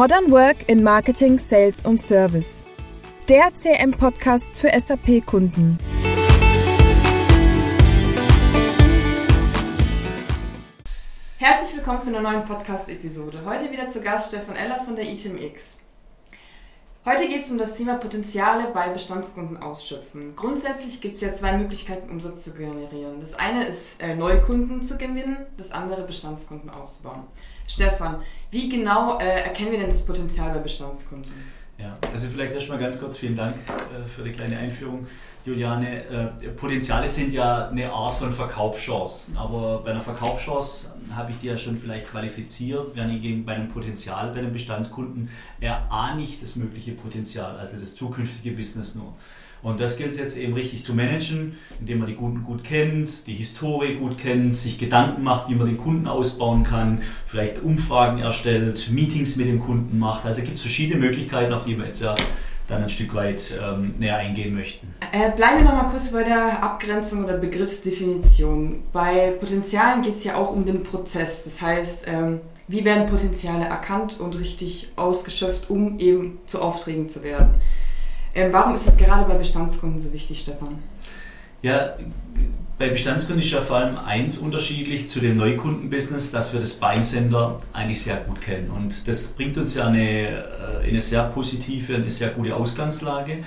Modern Work in Marketing, Sales und Service. Der CM-Podcast für SAP-Kunden. Herzlich willkommen zu einer neuen Podcast-Episode. Heute wieder zu Gast Stefan Eller von der ITMX. Heute geht es um das Thema Potenziale bei Bestandskunden ausschöpfen. Grundsätzlich gibt es ja zwei Möglichkeiten, Umsatz zu generieren. Das eine ist, äh, Neukunden zu gewinnen, das andere Bestandskunden auszubauen. Stefan, wie genau äh, erkennen wir denn das Potenzial bei Bestandskunden? Ja, also vielleicht erstmal ganz kurz vielen Dank äh, für die kleine Einführung. Juliane, äh, Potenziale sind ja eine Art von Verkaufschance. Aber bei einer Verkaufschance habe ich die ja schon vielleicht qualifiziert, während hingegen bei einem Potenzial, bei einem Bestandskunden erahne ich das mögliche Potenzial, also das zukünftige Business nur. Und das gilt es jetzt eben richtig zu managen, indem man die Kunden gut kennt, die Historie gut kennt, sich Gedanken macht, wie man den Kunden ausbauen kann, vielleicht Umfragen erstellt, Meetings mit dem Kunden macht. Also gibt es verschiedene Möglichkeiten, auf die wir jetzt ja dann ein Stück weit ähm, näher eingehen möchten. Äh, bleiben wir nochmal kurz bei der Abgrenzung oder Begriffsdefinition. Bei Potenzialen geht es ja auch um den Prozess. Das heißt, ähm, wie werden Potenziale erkannt und richtig ausgeschöpft, um eben zu Aufträgen zu werden? Ähm, warum ist das gerade bei Bestandskunden so wichtig, Stefan? Ja, bei Bestandskunden ist ja vor allem eins unterschiedlich zu dem Neukundenbusiness, dass wir das Buying Center eigentlich sehr gut kennen. Und das bringt uns ja eine, äh, eine sehr positive, eine sehr gute Ausgangslage.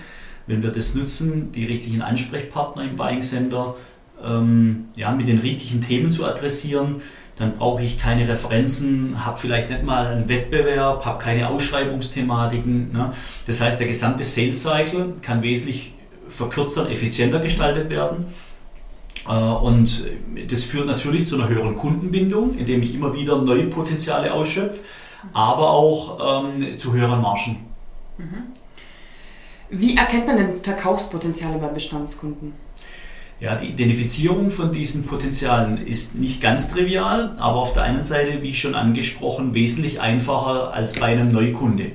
Wenn wir das nutzen, die richtigen Ansprechpartner im Buying Center ähm, ja, mit den richtigen Themen zu adressieren, dann brauche ich keine Referenzen, habe vielleicht nicht mal einen Wettbewerb, habe keine Ausschreibungsthematiken. Ne? Das heißt, der gesamte Sales Cycle kann wesentlich verkürzt und effizienter gestaltet werden. Äh, und das führt natürlich zu einer höheren Kundenbindung, indem ich immer wieder neue Potenziale ausschöpfe, aber auch ähm, zu höheren Margen. Mhm. Wie erkennt man denn Verkaufspotenziale bei Bestandskunden? Ja, die Identifizierung von diesen Potenzialen ist nicht ganz trivial, aber auf der einen Seite, wie schon angesprochen, wesentlich einfacher als bei einem Neukunde.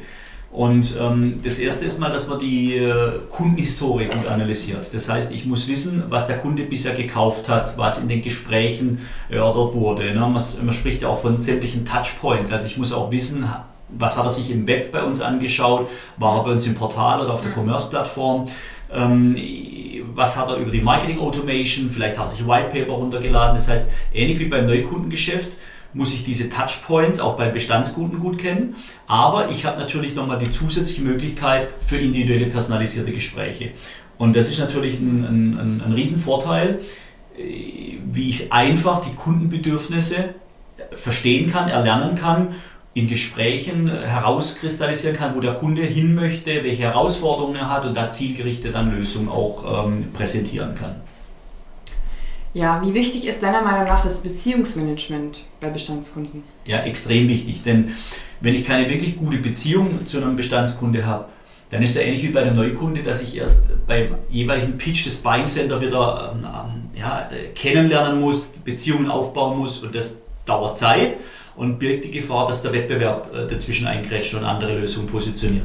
Und ähm, das erste ist mal, dass man die äh, Kundenhistorie gut analysiert. Das heißt, ich muss wissen, was der Kunde bisher gekauft hat, was in den Gesprächen erörtert wurde. Ne? Man, man, spricht ja auch von sämtlichen Touchpoints. Also ich muss auch wissen, was hat er sich im Web bei uns angeschaut, war er bei uns im Portal oder auf der Commerce-Plattform. Ähm, was hat er über die Marketing Automation, vielleicht hat er sich White Paper runtergeladen. Das heißt, ähnlich wie beim Neukundengeschäft muss ich diese Touchpoints auch bei Bestandskunden gut kennen. Aber ich habe natürlich nochmal die zusätzliche Möglichkeit für individuelle personalisierte Gespräche. Und das ist natürlich ein, ein, ein Riesenvorteil, äh, wie ich einfach die Kundenbedürfnisse verstehen kann, erlernen kann, in Gesprächen herauskristallisieren kann, wo der Kunde hin möchte, welche Herausforderungen er hat und da zielgerichtet dann Lösungen auch ähm, präsentieren kann. Ja, wie wichtig ist deiner Meinung nach das Beziehungsmanagement bei Bestandskunden? Ja, extrem wichtig, denn wenn ich keine wirklich gute Beziehung zu einem Bestandskunde habe, dann ist es ja ähnlich wie bei einem Neukunde, dass ich erst beim jeweiligen Pitch des Buying Center wieder ähm, ja, kennenlernen muss, Beziehungen aufbauen muss und das dauert Zeit und birgt die Gefahr, dass der Wettbewerb äh, dazwischen eingrätscht und andere Lösungen positioniert.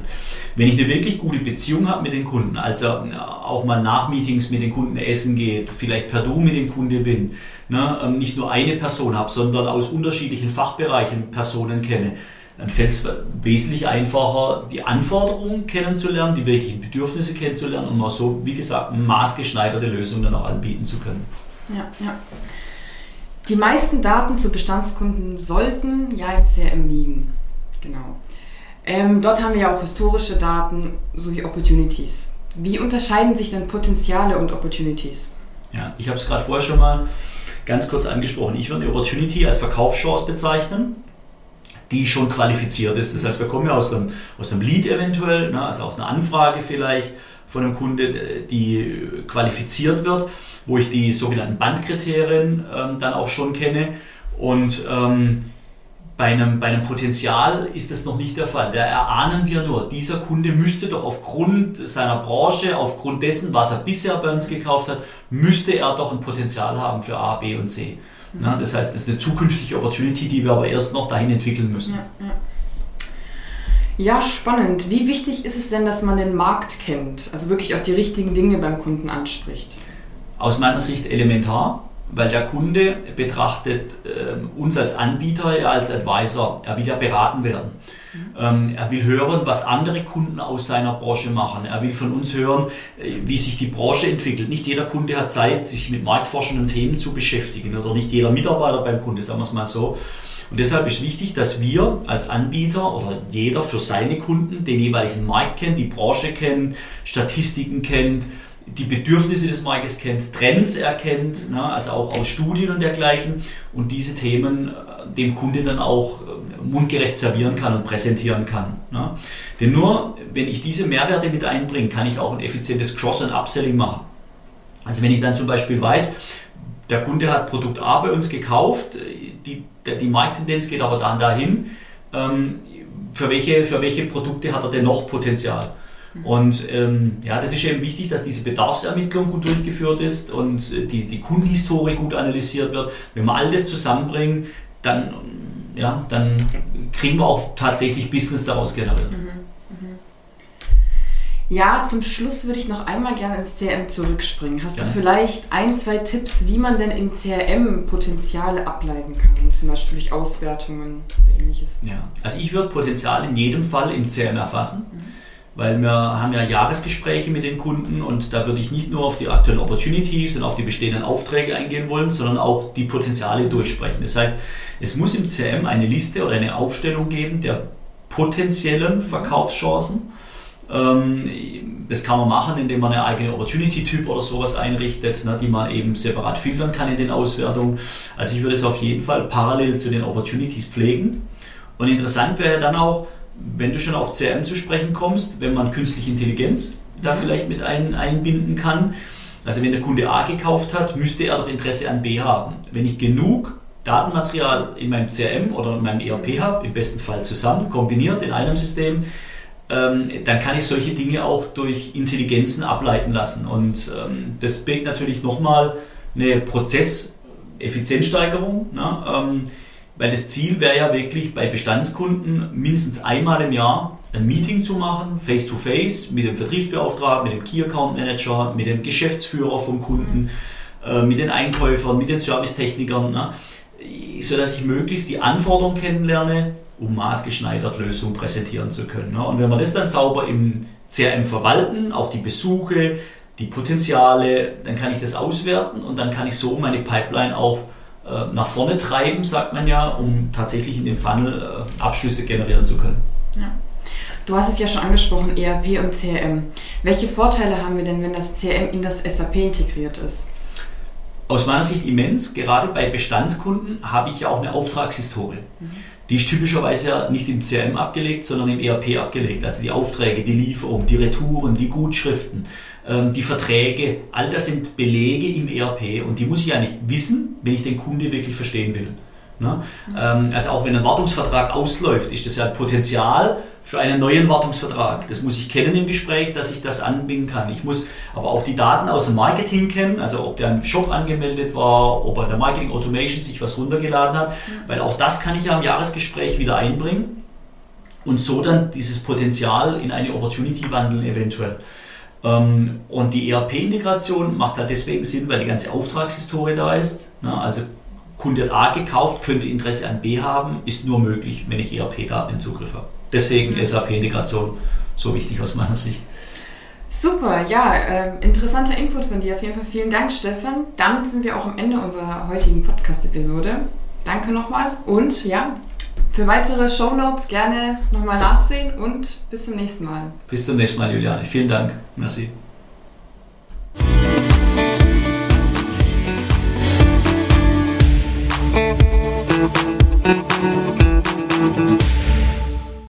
Wenn ich eine wirklich gute Beziehung habe mit den Kunden, also äh, auch mal nach Meetings mit den Kunden essen geht, vielleicht per Du mit dem Kunde bin, ne, ähm, nicht nur eine Person habe, sondern aus unterschiedlichen Fachbereichen Personen kenne, dann fällt es wesentlich einfacher, die Anforderungen kennenzulernen, die wirklichen Bedürfnisse kennenzulernen und mal so, wie gesagt, maßgeschneiderte Lösungen dann auch anbieten zu können. Ja, ja. Die meisten Daten zu Bestandskunden sollten ja im CRM liegen. Genau. Ähm, dort haben wir ja auch historische Daten sowie Opportunities. Wie unterscheiden sich denn Potenziale und Opportunities? Ja, ich habe es gerade vorher schon mal ganz kurz angesprochen. Ich würde eine Opportunity als Verkaufschance bezeichnen, die schon qualifiziert ist. Das heißt, wir kommen ja aus einem, aus einem Lead eventuell, ne, also aus einer Anfrage vielleicht von einem Kunde, die qualifiziert wird wo ich die sogenannten Bandkriterien ähm, dann auch schon kenne. Und ähm, bei einem, bei einem Potenzial ist das noch nicht der Fall. Da erahnen wir nur, dieser Kunde müsste doch aufgrund seiner Branche, aufgrund dessen, was er bisher bei uns gekauft hat, müsste er doch ein Potenzial haben für A, B und C. Mhm. Ja, das heißt, das ist eine zukünftige Opportunity, die wir aber erst noch dahin entwickeln müssen. Ja, ja. Ja, spannend. Wie wichtig ist es denn, dass man den Markt kennt? Also wirklich auch die richtigen Dinge beim Kunden anspricht? aus meiner Sicht elementar, weil der Kunde betrachtet äh, uns als Anbieter ja als Advisor. Er will ja beraten werden. Ähm, er will hören, was andere Kunden aus seiner Branche machen. Er will von uns hören, äh, wie sich die Branche entwickelt. Nicht jeder Kunde hat Zeit, sich mit marktforschenden Themen zu beschäftigen oder nicht jeder Mitarbeiter beim Kunde, sagen wir es mal so. Und deshalb ist wichtig, dass wir als Anbieter oder jeder für seine Kunden den jeweiligen Markt kennt, die Branche kennt, Statistiken kennt, die Bedürfnisse des Marktes kennt, Trends erkennt, ne, also auch aus Studien und dergleichen und diese Themen äh, dem Kunden dann auch äh, mundgerecht servieren kann und präsentieren kann. Ne. Denn nur wenn ich diese Mehrwerte mit einbringe, kann ich auch ein effizientes Cross- und Upselling machen. Also wenn ich dann zum Beispiel weiß, der Kunde hat Produkt A bei uns gekauft, die, die Markttendenz geht aber dann dahin, ähm, für welche, für welche Produkte hat er denn noch Potenzial? Und ähm, ja, das ist eben wichtig, dass diese Bedarfsermittlung gut durchgeführt ist und äh, die, die Kundenhistorie gut analysiert wird. Wenn wir all das zusammenbringen, dann, ja, dann kriegen wir auch tatsächlich Business daraus generiert. Mhm. mhm. Ja, zum Schluss würde ich noch einmal gerne ins CRM zurückspringen. Hast ja. du vielleicht ein, zwei Tipps, wie man denn im CRM Potenziale ableiten kann, zum Beispiel durch Auswertungen oder ähnliches? Ja, also ich würde Potenzial in jedem Fall im CRM erfassen. Mhm weil wir haben ja Jahresgespräche mit den Kunden und da würde ich nicht nur auf die aktuellen Opportunities und auf die bestehenden Aufträge eingehen wollen, sondern auch die Potenziale durchsprechen. Das heißt, es muss im CM eine Liste oder eine Aufstellung geben der potenziellen Verkaufschancen. Ähm, das kann man machen, indem man eine eigene Opportunity-Typ oder sowas einrichtet, ne, die man eben separat filtern kann in den Auswertungen. Also ich würde es auf jeden Fall parallel zu den Opportunities pflegen. Und interessant wäre dann auch, wenn du schon auf CRM zu sprechen kommst, wenn man künstliche Intelligenz da vielleicht mit ein, einbinden kann. Also wenn der Kunde A gekauft hat, müsste er doch Interesse an B haben. Wenn ich genug Datenmaterial in meinem CRM oder in meinem ERP habe, im besten Fall zusammen, kombiniert in einem System, ähm, dann kann ich solche Dinge auch durch Intelligenzen ableiten lassen. Und ähm, das birgt natürlich nochmal eine Prozesseffizienzsteigerung. Ne? Ähm, weil das Ziel wäre ja wirklich bei Bestandskunden mindestens einmal im Jahr ein Meeting zu machen, face to face, mit dem Vertriebsbeauftragten, mit dem Key Account Manager, mit dem Geschäftsführer vom Kunden, äh, mit den Einkäufern, mit den Servicetechnikern, ne? sodass ich möglichst die Anforderungen kennenlerne, um maßgeschneidert Lösungen präsentieren zu können. Ne? Und wenn wir das dann sauber im CRM verwalten, auch die Besuche, die Potenziale, dann kann ich das auswerten und dann kann ich so meine Pipeline auch äh, nach vorne treiben, sagt man ja, um tatsächlich in dem Funnel äh, Abschlüsse generieren zu können. Ja. Du hast es ja schon angesprochen, ERP und CRM. Welche Vorteile haben wir denn, wenn das CRM in das SAP integriert ist? Aus meiner Sicht immens. Gerade bei Bestandskunden habe ich ja auch eine Auftragshistorie. Mhm. Die ist typischerweise ja nicht im CRM abgelegt, sondern im ERP abgelegt. Also die Aufträge, die Lieferung, die Retouren, die Gutschriften. Ähm, die Verträge, all das sind Belege im ERP und die muss ich ja nicht wissen, wenn ich den Kunde wirklich verstehen will. Ne? Mhm. Also auch wenn ein Wartungsvertrag ausläuft, ist das ja ein Potenzial für einen neuen Wartungsvertrag. Das muss ich kennen im Gespräch, dass ich das anbinden kann. Ich muss aber auch die Daten aus dem Marketing kennen, also ob der im Shop angemeldet war, ob er der Marketing Automation sich was runtergeladen hat, weil auch das kann ich ja im Jahresgespräch wieder einbringen und so dann dieses Potenzial in eine Opportunity wandeln eventuell. Ähm, und die ERP-Integration macht halt deswegen Sinn, weil die ganze Auftragshistorie da ist. Also Kunde hat A gekauft, könnte Interesse an B haben, ist nur möglich, wenn ich ERP-Daten im Zugriff habe. Deswegen mhm. SAP-Integration so wichtig aus meiner Sicht. Super, ja, äh, interessanter Input von dir. Auf jeden Fall vielen Dank, Stefan. Damit sind wir auch am Ende unserer heutigen Podcast-Episode. Danke nochmal und ja, für weitere Shownotes gerne nochmal nachsehen und bis zum nächsten Mal. Bis zum nächsten Mal, Juliane. Vielen Dank. Merci.